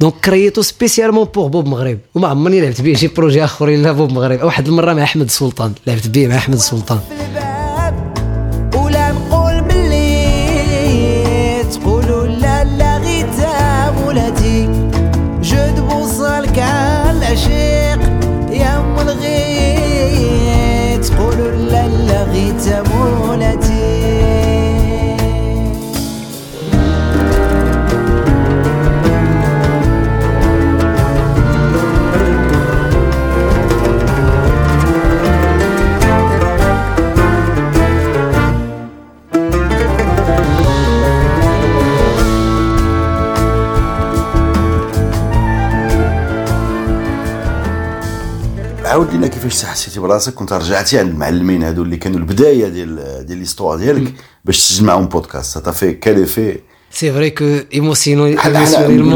S1: donc كريتو spécialement pour بوب مغرب وما عمرني لعبت به شي projet آخرين لا بوب مغرب. واحد المرة مع أحمد السلطان لعبت به مع أحمد السلطان
S3: عاود لنا كيفاش حسيتي براسك كنت رجعتي عند المعلمين هادو اللي كانوا البداية ديال ديال l'histoire ديالك باش تسجل معاهم بودكاست ça fait quel effet
S1: c'est vrai que émotionnel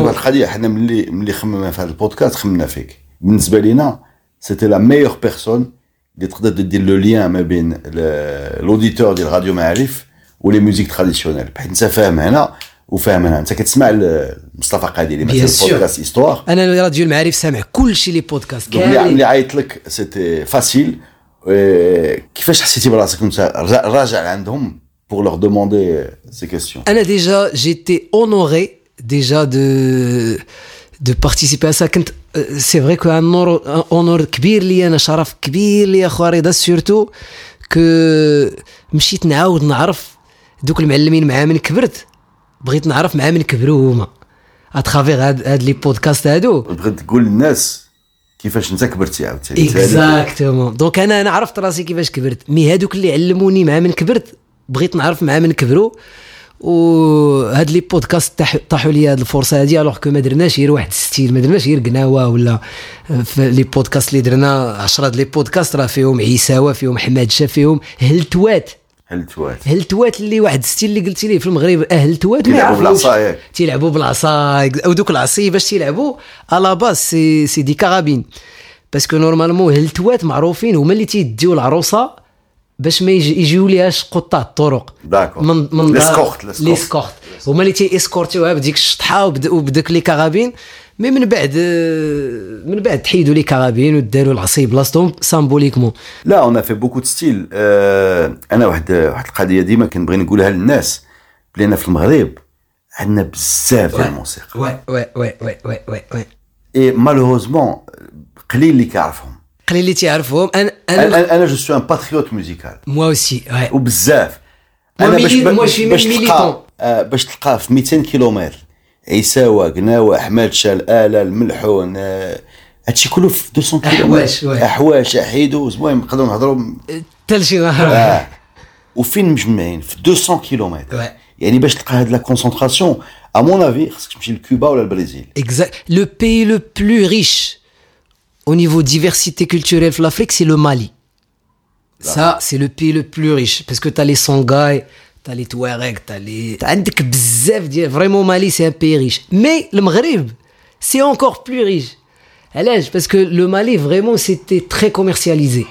S3: القضية حنا ملي ملي خممنا في هذا البودكاست خممنا فيك. بالنسبة لينا c'était la meilleure personne اللي تقدر دير le lien ما بين l'auditeur ديال راديو معارف و les musiques traditionnelles بحيث انت فاهم هنا وفاهم هنا انت كتسمع مصطفى
S1: Bien
S3: مثلا
S1: sûr.
S3: podcast histoire
S1: أنا راديو المعارف سامع كل شيء
S3: les podcasts
S1: كاملين
S3: ملي عيطت لك c'était facile كيفاش حسيتي براسك كنت راجع- عندهم pour leur demander ces questions
S1: أنا déjà j'étais honoré déjà de de participer ça كنت c'est vrai que un honneur كبير لي أنا شرف كبير لي اخو رضا surtout que مشيت نعاود نعرف دوك المعلمين مع من كبرت. بغيت نعرف مع من كبروا هما. à travers هاد هاد les podcasts هادو.
S3: بغيت تقول للناس كيفاش انت كبرتي عاوتاني.
S1: exactement donc أنا أنا عرفت راسي كيفاش كبرت. mais هادوك اللي علموني مع من كبرت بغيت نعرف مع من كبروا وهاد les podcasts طاح- طاحوا لي هاد الفرصة هادي alors que ما درناش غير واحد style ما درناش غير قناوة ولا في les podcasts اللي درنا 10 د les podcasts راه فيهم عيساوه فيهم حماد شا فيهم هلتوات.
S3: هل توات
S1: هلتوات اللي واحد style اللي قلتي ليه في المغرب اهلتوات ما
S3: يلعبوا
S1: يعرفوش.
S3: بالعصا.
S1: تيلعبوا بالعصا أو دوك العصي باش تيلعبوا à la base c'est c'est des carabines parce que normalement هلتوات معروفين هما اللي تيديو العروسة باش ما يجي- يجيو ليهاش قطاع الطرق
S3: d'accord.
S1: من من
S3: l'escorte،
S1: l'escorte. l'escorte هما اللي تي اسكورتيوها بديك الشطحة وبد- وبداك les carabines mais من بعد من بعد تحيدوا les carabines وداروا العصي بلاصتهم symboliquement.
S3: là on fait beaucoup styles آه أنا واحد واحد القضية ديما كنبغي نقولها للناس. بلي أنا في المغرب عندنا بزاف ديال الموسيقى.
S1: oui oui oui oui oui oui oui
S3: et malheureusement قليل اللي كيعرفهم.
S1: قليل اللي تيعرفهم. أنا
S3: أنا أنا جو سو ان باتريوت موزيكال
S1: moi aussi oui وبزاف. أنا
S3: باش
S1: même
S3: تلقى آه باش تلقى في 200 كيلومتر. عيساوه قناوه حماد شال اله الملحون آه هادشي كله في 200 كيلومتر
S1: أحواش، oui.
S3: أحواش أحيدو المهم نقدروا نهضروا
S1: حتى لشي نهار
S3: آه وفين مجمعين في 200 كيلومتر
S1: Ouais.
S3: يعني باش تلقى هاد la concentration à mon avis خصك تمشي لكوبا ولا البرازيل
S1: Exact. Le pays le plus riche au niveau diversité culturelle de l'Afrique, c'est le Mali. Ça, c'est le pays le plus riche. Parce que tu as les Songhai, tu as les Touaregs, tu as les. T'as عندك بزاف ديال- Vraiment, Mali, c'est un pays riche. Mais le Maghreb, c'est encore plus riche. علاش Parce que le Mali, vraiment, c'était très commercialisé.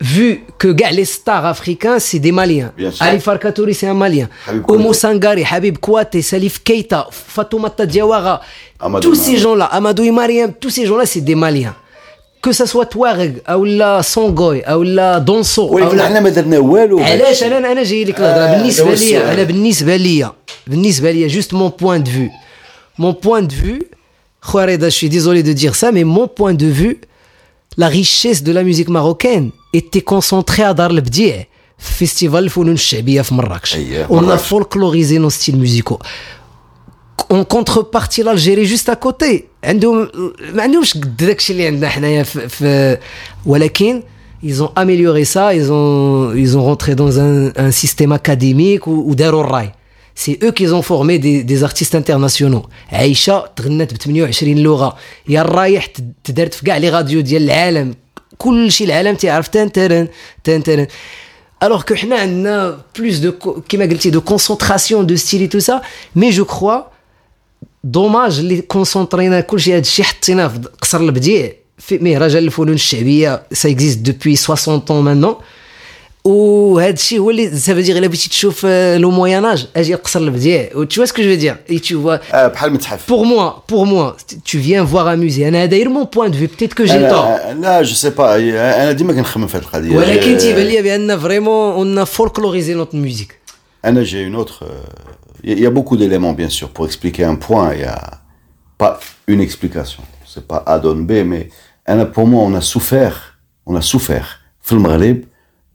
S1: Vu que gars, les stars africains, c'est des Maliens.
S3: Bien sûr.
S1: Ali Farkatouri, c'est un Malien.
S3: Habib
S1: Omo
S3: Kouyaté.
S1: Sangari, Habib Kouate, Salif Keita, Fatoumata Diawara,
S3: Amadou
S1: tous ces
S3: Mariam.
S1: gens-là, Amadou et Mariam, tous ces gens-là, c'est des Maliens. Que ça soit Touareg, ou la Songoy, ou la Donso, ou
S3: ولكن
S1: la...
S3: حنا ما درنا والو
S1: علاش انا انا جاي لك الهضره
S3: آه،
S1: بالنسبه
S3: هو
S1: ليا
S3: السؤال.
S1: انا بالنسبه ليا بالنسبه ليا juste mon point de vue mon point de vue خويا رضا je suis désolé de dire ça mais mon point de vue la richesse de la musique marocaine était concentrée à دار البديع في فيستيفال الفنون الشعبيه في مراكش
S3: أيه،
S1: on a
S3: مراكش.
S1: folklorisé nos styles musicaux en contrepartie l'Algérie juste à côté عندهم ما عندهمش قد داكشي اللي عندنا حنايا في, في ولكن ils ont amélioré ça ils ont ils ont rentré dans un, un système académique ou, ou داروا الراي c'est eux qui ont formé des, des artistes internationaux عايشة تغنت ب 28 لغة يا الرايح تد- تدارت في كاع لي راديو ديال العالم كل شيء العالم تيعرف تان ترن تان ترن alors que حنا عندنا plus de co- كيما قلتي de concentration de style et tout ça mais je crois دوماج اللي كونسونطرينا كلشي هذا الشيء حطيناه في قصر البديع في مهرجان الفنون الشعبية سا اكزيست دوبوي 60 طون مانون وهذا الشيء هو اللي ça va dire إلا بغيتي تشوف آه، le Moyen Âge أجي لقصر البديع. و tu vois ce que je veux dire et tu vois
S3: آه، بحال المتحف
S1: pour moi pour moi tu viens voir un musée. أنا داير mon point de vue. Peut-être que j'ai tort.
S3: أنا لا je sais pas أنا ديما كنخمم في هذه القضية.
S1: ولكن تيبان لي بأن vraiment on folklorise notre musique
S3: أنا، j'ai une autre. Euh, Il y, a beaucoup d'éléments, bien sûr, pour expliquer un point. Il n'y a pas une explication. C'est pas A donne B, mais أنا، pour moi, on a souffert, on a souffert, في المغرب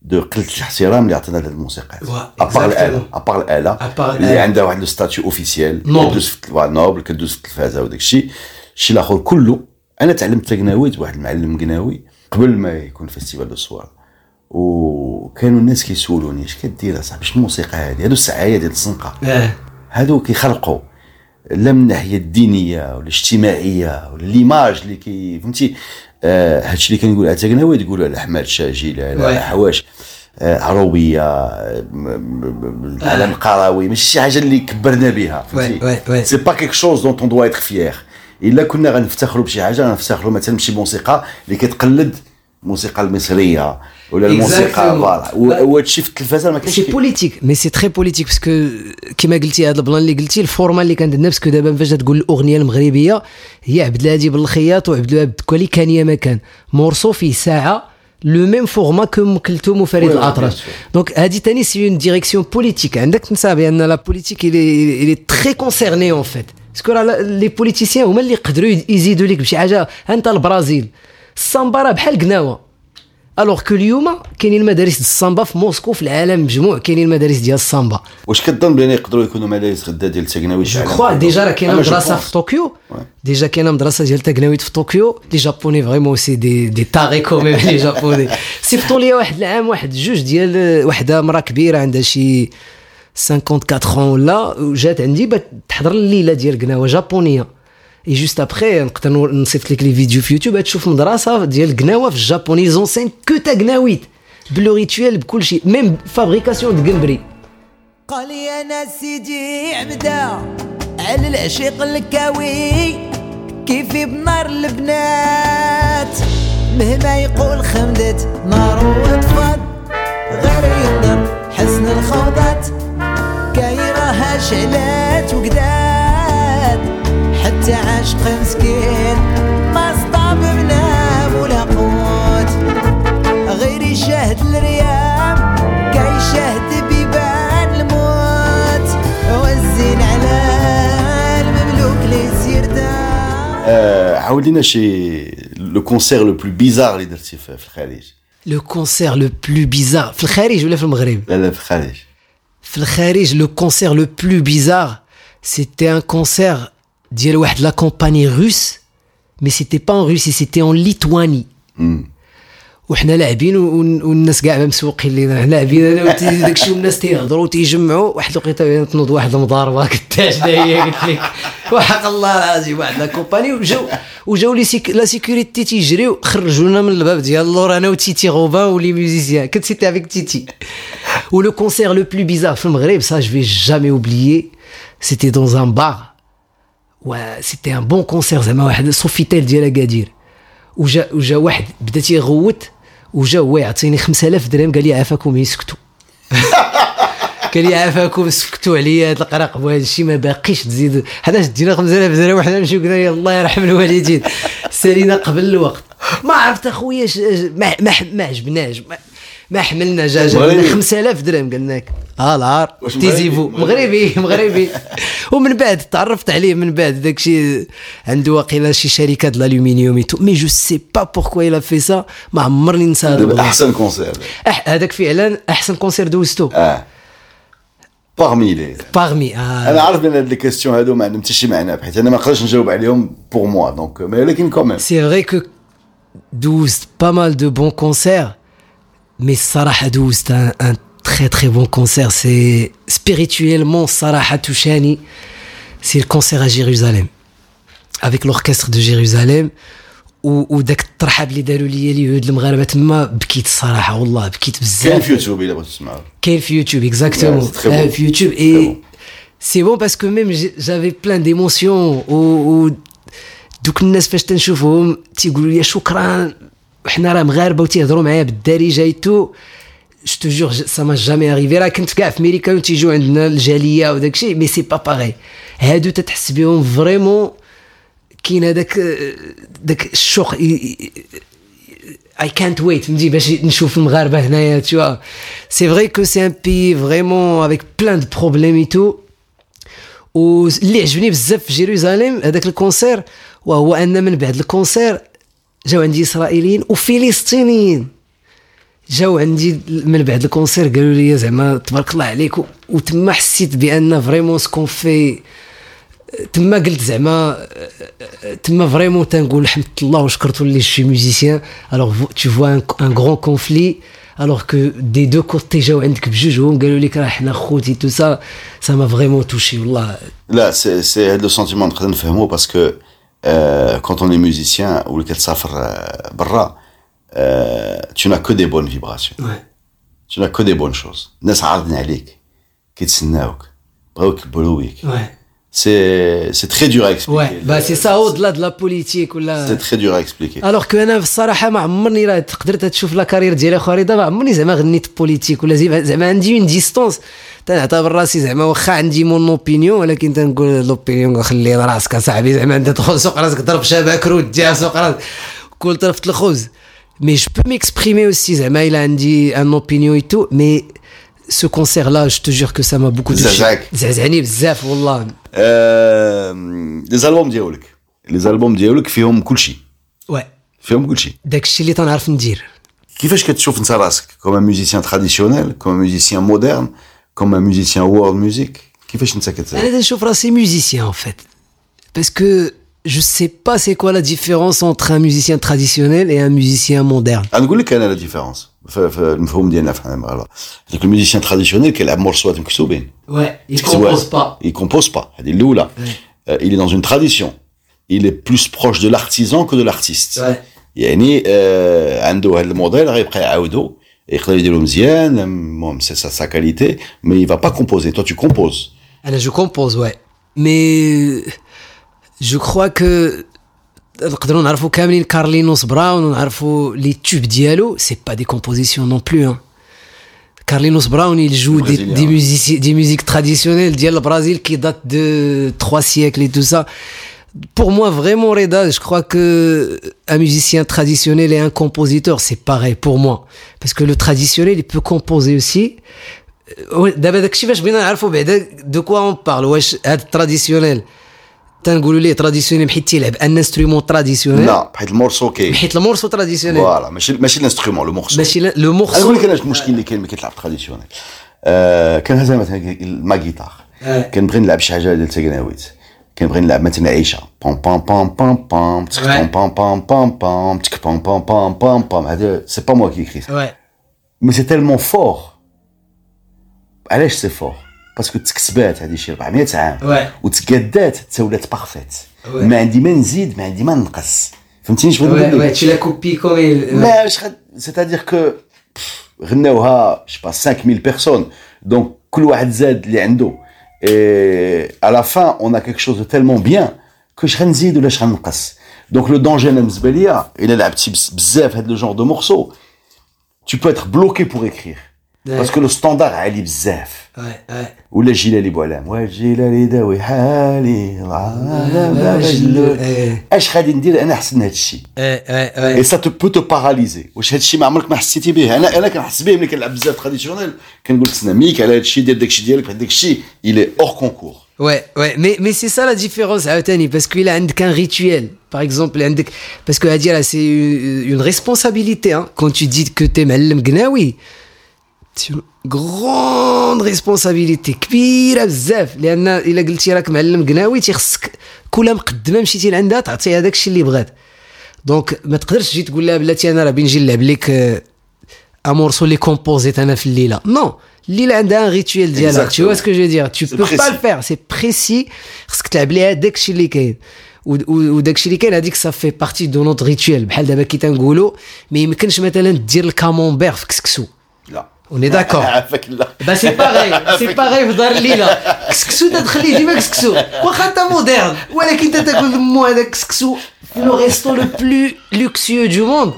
S3: de قلة الاحترام اللي عطينا لهاد الموسيقى.
S1: Ouais,
S3: À part الآلة,
S1: exactement.
S3: à part الآلة
S1: À part
S3: اللي
S1: الآلة.
S3: عندها واحد le statut officiel
S1: Noble.
S3: كدوز في التلفاز noble كدوز في التلفازة وداك الشيء. الشيء الآخر كله أنا تعلمت قناويت واحد المعلم قناوي قبل ما يكون festival d'Essaouira. وكانوا الناس كيسولوني اش كدير اصاحبي شنو الموسيقى هذه؟ هادو السعايه ديال الزنقة. هادو كيخلقوا لا من الناحيه الدينية ولا الاجتماعية ولا l'image اللي كي فهمتي؟ آه هادشي اللي كنقول على تقناوي تقولوا على أحمد شاجيل على. أحواش آه عروبية العالم القروي ماشي شي حاجة اللي كبرنا بها فهمتي. c'est pas quelque chose dont on doit être fier إلا كنا غنفتخروا بشي حاجة غنفتخروا مثلا بشي موسيقى اللي كتقلد الموسيقى المصرية ولا الموسيقى. voilà. وهادشي في التلفازة ما كاينش
S1: c'est politique mais c'est très politique parce que كيما قلتي هذا ال plan اللي قلتي ال format اللي كانت عندنا parce que دابا فاش تقول الأغنية المغربية هي عبد الهادي بلخياط وعبد الوهاب الدكالي كان يا ما كان. morceau فيه ساعة le même format que ام كلثوم وفريد الاطرش. donc هذه ثاني c'est une direction politique عندك تنسى بان la politique elle est très concernée en fait parce que les politiciens هما اللي يقدروا يزيدوا لك بشي حاجة. أنت البرازيل. السامبا راه بحال قناوة. alors que اليوم كاينين مدارس ديال السامبا في موسكو في العالم مجموع كاينين مدارس ديال السامبا.
S3: واش كتظن بان يقدروا يكونوا مدارس غدا ديال التقناوي
S1: je crois déjà راه كاينة مدرسة في طوكيو. déjà كاينة مدرسة ديال التقناويت في طوكيو. les Japonais vraiment c'est des des tarés quand même les Japonais صيفطوا لي واحد العام واحد جوج ديال وحده مرا كبيرة عندها شي 54 ولا وجات عندي تحضر الليلة ديال قناوة جابونية. et juste après نقدر نصيفط لك les vidéos في يوتيوب تشوف مدرسه ديال قناوه في ال Japon ils enseignent que تا قناويت بلو ريتويال بكل شيء ميم فابريكاسيون د قنبري
S4: قال يا ناس سيدي عمدا على العشيق الكاوي كيف بنار البنات؟ مهما يقول خمدت نار وطفات غير يقدر حسن الخوضات. كايرها شعلات وقداد حتى عاشق مسكين ما صطاب بنام ولا قوت غير يشاهد الريام كيشاهد بيبان الموت والزين على المملوك اللي يسير دار
S3: آه عاود لنا شي le concert le plus bizarre اللي درتي في في الخارج
S1: le concert le plus bizarre في الخارج ولا في المغرب
S3: لا لا في الخارج
S1: في الخارج le concert le plus bizarre c'était un concert ديال واحد la compagnie russe mais c'était pas en Russie c'était en Lituanie
S3: مم.
S1: وحنا لاعبين ون- والناس كاع مسوقين لينا حنا لاعبين أنا وتي- داكشي والناس تيهضروا تيجمعوا واحد الوقيته تنوض واحد المضاربه قداش هي قلت لك وحق الله العظيم واحد la compagnie وجاو وجاو les séc- la sécurité تيجريو خرجونا من الباب ديال اللور أنا و Titi Robin و les musiciens كنت c'était avec Titi و le concert le plus bizarre في المغرب ça je vais jamais oublier c'était dans un bar. و c'était un bon concert زعما واحد Sofitel ديال اكادير وجا وجا واحد بدا تيغوت وجا هو يعطيني 5000 درهم قال لي عافاكم يسكتوا قال لي عافاكم سكتوا عليا هاد القراق وهذا الشيء ما باقيش تزيد حنا شدينا 5000 درهم وحنا نمشيو قلنا الله يرحم الوالدين سالينا قبل الوقت ما عرفت اخويا ما ما, عجبناش ما, ما حملنا جا جا
S3: مغربي.
S1: 5000 درهم قلنا لك ها العار تيزيفو
S3: مغربي؟
S1: مغربي. ومن بعد تعرفت عليه من بعد داكشي عنده واقيلا شي شركة د الألومنيوم tout mais je sais pas pourquoi il a fait ça. ما عمرني نسى هذا.
S3: أحسن
S1: concert هذاك فعلا أحسن concert دوزتو.
S3: آه. parmi
S1: les
S3: parmi
S1: أنا.
S3: عارف بأن هاد les questions هادو ما عندهم حتى شي معنى بحيث أنا ما نقدرش نجاوب عليهم pour moi donc mais ولكن
S1: quand même que douze pas mal de bons concerts, mais Sarah 12 c'est un, un très très bon concert. C'est spirituellement Sarah Touchani, c'est le concert à Jérusalem avec l'orchestre de Jérusalem. و وداك الترحاب اللي داروا لي اليهود المغاربه تما بكيت الصراحه والله بكيت
S3: كاين
S1: بزاف
S3: في يوتيوب الا بغيتو تسمعوا
S1: Quel YouTube, exactement.
S3: Ouais, c'est très
S1: Euh,
S3: bon.
S1: YouTube.
S3: Très
S1: Et
S3: bon.
S1: c'est bon parce que même j'ai- j'avais plein d'émotions. و- و- دوك الناس فاش تنشوفهم تيقولوا لي شكرا وحنا راه مغاربه وتيهضروا معايا بالدارجه et tout je toujours ça m'a jamais arrivé راه كنت كاع في أمريكا وتيجوا عندنا الجاليه وداك الشيء mais c'est pas pareil هادو تتحس بهم vraiment كاين هذاك داك الشوق I can't wait. فهمتي باش نشوف المغاربه هنايا tu vois. C'est vrai que c'est un pays vraiment avec plein de problèmes et tout. واللي عجبني بزاف في Jérusalem هذاك ال concert وهو ان من بعد ال concert جاو عندي اسرائيليين وفلسطينيين جاو عندي من بعد الكونسير قالوا لي زعما تبارك الله عليك و- وتما حسيت بأن vraiment ce qu'on fait تما قلت زعما تما vraiment تنقول الحمد لله وشكرت لي شي musiciens alors tu vois un grand conflit alors que des deux côtés جاو عندك بجوج وهم قالوا لك راه حنا خوتي tout ça ça m'a vraiment touché والله.
S3: لا si si هاد le sentiment نقدر نفهمو parce que quand t'es un musicien ولا كتسافر آه، برا tu n'as que des bonnes vibrations. Tu n'as que des bonnes choses. الناس عارضين عليك كيتسناوك بغاوك يكبروا بيك c'est c'est très dur à
S1: Ouais,
S3: expliquer
S1: bah c'est ça au-delà de la politique ولا
S3: c'est très dur à expliquer
S1: alors que أنا بصراحه ما عمرني راه قدرت تشوف la carrière ديالي خريطه ما عمرني زعما غنيت politique ولا زعما زعما عندي une distance تنعتبر راسي زعما واخا عندي mon opinion ولكن تنقول l'opinion خلي راسك اصاحبي زعما انت تدخل سوق راسك ضرب شباك وديها سوق راسك كل طرف الخبز mais je peux m'exprimer aussi زعما الا عندي un opinion et tout mais ce concert-là je te jure que ça m'a beaucoup
S3: زعزعك.
S1: زعزعني بزاف والله
S3: les albums ديالك les albums ديالك فيهم كلشي
S1: oui
S3: فيهم كلشي
S1: داك الشيء اللي تنعرف ندير
S3: كيفاش كتشوف انت راسك comme un musicien traditionnel comme un musicien moderne comme un musicien world music كيفاش انت كت
S1: أنا تنشوف راسي musicien en fait. Parce que je sais pas c'est quoi la différence entre un musicien traditionnel et un musicien moderne
S3: غنقول لك انا لا ديفيرونس في في المفهوم ديالنا في المغرب هذاك الميوزيسيان تراديسيونيل كيلعب مورسوات مكتوبين
S1: ouais il
S3: compose il compose pas هذه الاولى Euh, il est dans une tradition il est plus proche de l'artisan que de l'artiste
S1: Ouais.
S3: يعني آه عنده هذا الموديل غيبقى يعاودو يقدر يديرو مزيان المهم سي سا كاليتي مي il va pas composer toi tu composes
S1: انا je compose ouais mais je crois que نقدروا نعرفوا كاملين Carlinhos Brown ونعرفوا les tubes ديالو c'est pas des compositions non plus Carlinhos Brown, il joue des,
S3: Brésilien.
S1: des, musici- des musiques traditionnelles ديال البرازيل qui datent de trois siècles et tout ça. Pour moi, vraiment, Reda, je crois que un musicien traditionnel et un compositeur, c'est pareil pour moi. Parce que le traditionnel, il peut composer aussi. Euh, دابا داكشي فاش بغينا نعرفوا تنقولوا ليه traditionnel حيت تيلعب؟ un instrument traditionnel
S3: لا بحيث ال morceau كاين.
S1: حيت ال morceau
S3: traditionnel voilà ماشي ماشي ال instrument le
S1: morceau ماشي le
S3: أنا نقول
S1: morceau
S3: لك أنا المشكل اللي كاين ملي كتلعب traditionnel آه كان هذا مثلا ما guitare
S1: آه.
S3: كنبغي نلعب شي حاجة ديال تاكناويت كنبغي نلعب مثلا عيشة. بام بام بام بام بام تك. بام بام بام بام بام تك بام بام بام بام بام. هذا c'est pas moi qui.
S1: Ouais.
S3: mais c'est tellement fort علاش c'est fort parce que تكتبات هذه شي 400 عام
S1: Ouais.
S3: وتقادات حتى ولات parfaite
S1: Ouais.
S3: ما عندي ما نزيد ما عندي ما نقص فهمتيني اش بغيت
S1: Ouais,
S3: نقول
S1: ouais,
S3: لك
S1: tu l'as copié comme il.
S3: ما اش سيتادير كو غناوها جو با 5000 بيرسون دونك كل واحد زاد اللي عنده اي على فان اون ا كيك شوز تيلمون بيان كو اش غنزيد ولا اش غنقص دونك لو دونجي أنا بالنسبة ليا الا لعبتي بز- بزاف هاد لو جونغ دو مورسو tu peux être bloqué pour écrire. Parce que le standard عالي بزاف
S1: Ouais, ouais.
S3: ولا جلالي بوعلام والجلالي داوي حالي العالم لا مجلول.
S1: إيه.
S3: اش غادي ندير أنا احسن هاد الشيء
S1: Ouais, ouais,
S3: اي
S1: ouais.
S3: ça tu peux te paralyser واش هاد الشيء ما عمرك ما حسيتي به أنا أنا كنحس به ملي كنلعب بزاف traditionnel كنقول تسنى ميك على هاد الشيء دير داك الشيء ديالك بحال داك الشيء il est hors concours
S1: Ouais, ouais, mais, mais c'est ça la différence, عاوتاني, parce qu'il a un, qu'un rituel. Par exemple, il a un- parce que à dire là, c'est une, une responsabilité. Hein. Quand tu dis que t'es Mallem Gnawi, une grande responsabilité. كبيرة بزاف. لأن إلا قلتي راك معلم قناوي تيخصك كل مقدمة مشيتي لعندها تعطيها داك الشيء اللي بغات. donc ما تقدرش تجي تقول لها بلاتي أنا راه بين نجي نلعب لك morceau les composés أنا في الليلة. Non. الليلة عندها un rituel ديالها. Dire tu
S3: C'est
S1: peux pas
S3: précis.
S1: le faire. C'est précis. خصك تلعب ليها داكشي اللي كاين. و- و- وداكشي اللي كاين هذيك fait partie de notre rituel. بحال دابا كي تنقولوا ما يمكنش مثلا دير الكامونبير في كسكسو. On est d'accord. bah c'est pareil c'est pareil في دار الليلة كسكسو تتخليه ديما كسكسو واخا انت moderne ولكن تاكل مو هذاك كسكسو في le resto le plus
S3: luxueux du monde.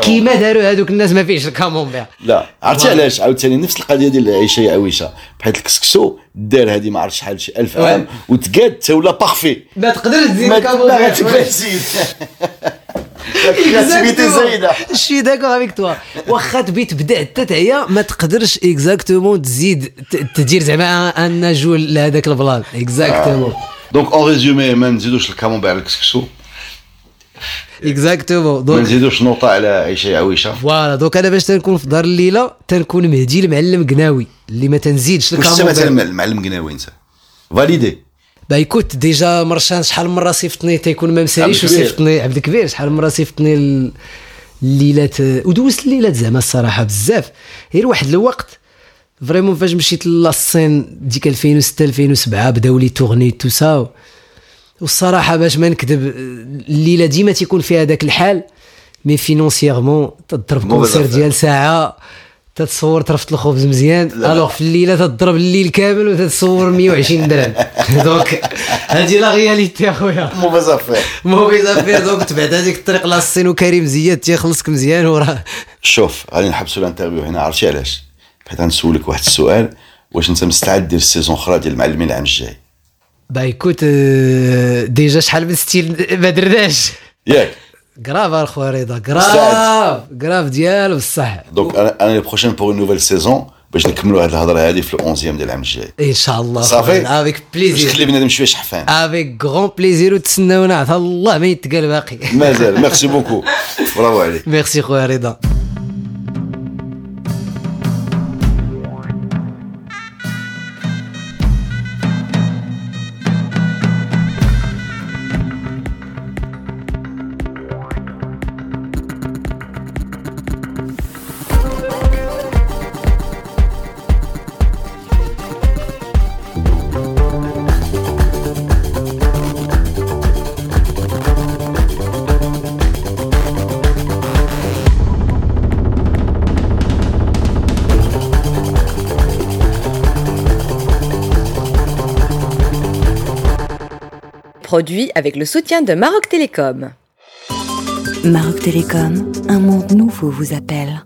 S1: كيما داروا هذوك الناس ما فيهش الكامونبير
S3: لا عرفتي علاش عاوتاني نفس القضية ديال العيشه يا عويشه بحال الكسكسو دار هذه ما عرفتش شحال شي 1000 عام وتقاد حتى ولا parfait
S1: ما تقدرش تزيد
S3: ما
S1: الكامونبير
S3: ما تبغي تزيد créativité زايدة.
S1: شي d'accord avec toi واخا تبي تبدا حتى تعيا ما تقدرش exactement تزيد تدير زعما ان نجول لهذاك البلان اكزاكتومون
S3: دونك اون ريزومي ما نزيدوش الكامون على الكسكسو.
S1: اكزاكتومون
S3: ما
S1: دونك
S3: نزيدوش نوطه على عيشة عويشة.
S1: فوالا دونك أنا باش تنكون في دار الليلة تنكون مهدي المعلم قناوي اللي ما تنزيدش
S3: واش انت مثلا
S1: الكامون
S3: المعلم قناوي أنت. فاليدي
S1: با يكوت ديجا مرشان شحال من مره صيفطني تيكون ما مساليش. وصيفطني عبد الكبير شحال من مره صيفطني ال- الليلات ودوزت الليلات زعما الصراحه بزاف غير واحد الوقت vraiment فاش مشيت la scène ديك 2006 2007 بداو les tournées tout ça والصراحه باش ما نكذب الليلة ديما تيكون فيها داك الحال mais financièrement تضرب
S3: concert.
S1: ديال ساعه تتصور طرفت الخبز مزيان. alors في الليلة تضرب الليل كامل وتتصور 120 درهم. donc هذه la réalité أخويا.
S3: mauvaise affaire
S1: mauvaise affaire donc تبعت هذيك الطريق la scène وكريم زياد تيخلصك مزيان وراه
S3: شوف غادي نحبسوا ال interview هنا عرفتي علاش؟ بحيث غنسولك واحد السؤال واش انت مستعد دير ال saison أخرى ديال المعلمين العام الجاي؟
S1: bah écoute آه، déjà شحال من style ما درناش.
S3: ياك.
S1: grave اخويا رضا grave
S3: مستعد.
S1: grave ديال بصح
S3: donc أنا أنا prochain pour nouvelle saison باش نكملوا هذه الهضره هذه في ال onzième ديال العام الجاي
S1: ان شاء الله
S3: صافي
S1: avec
S3: باش
S1: plaisir
S3: تخلي بنادم شوية شحفان
S1: avec grand plaisir وتسناونا عطا الله ما يتقال باقي
S3: مازال ميرسي بوكو برافو عليك
S1: ميرسي خويا رضا
S2: Avec le soutien de Maroc Télécom.
S5: Maroc Télécom, un monde nouveau vous appelle.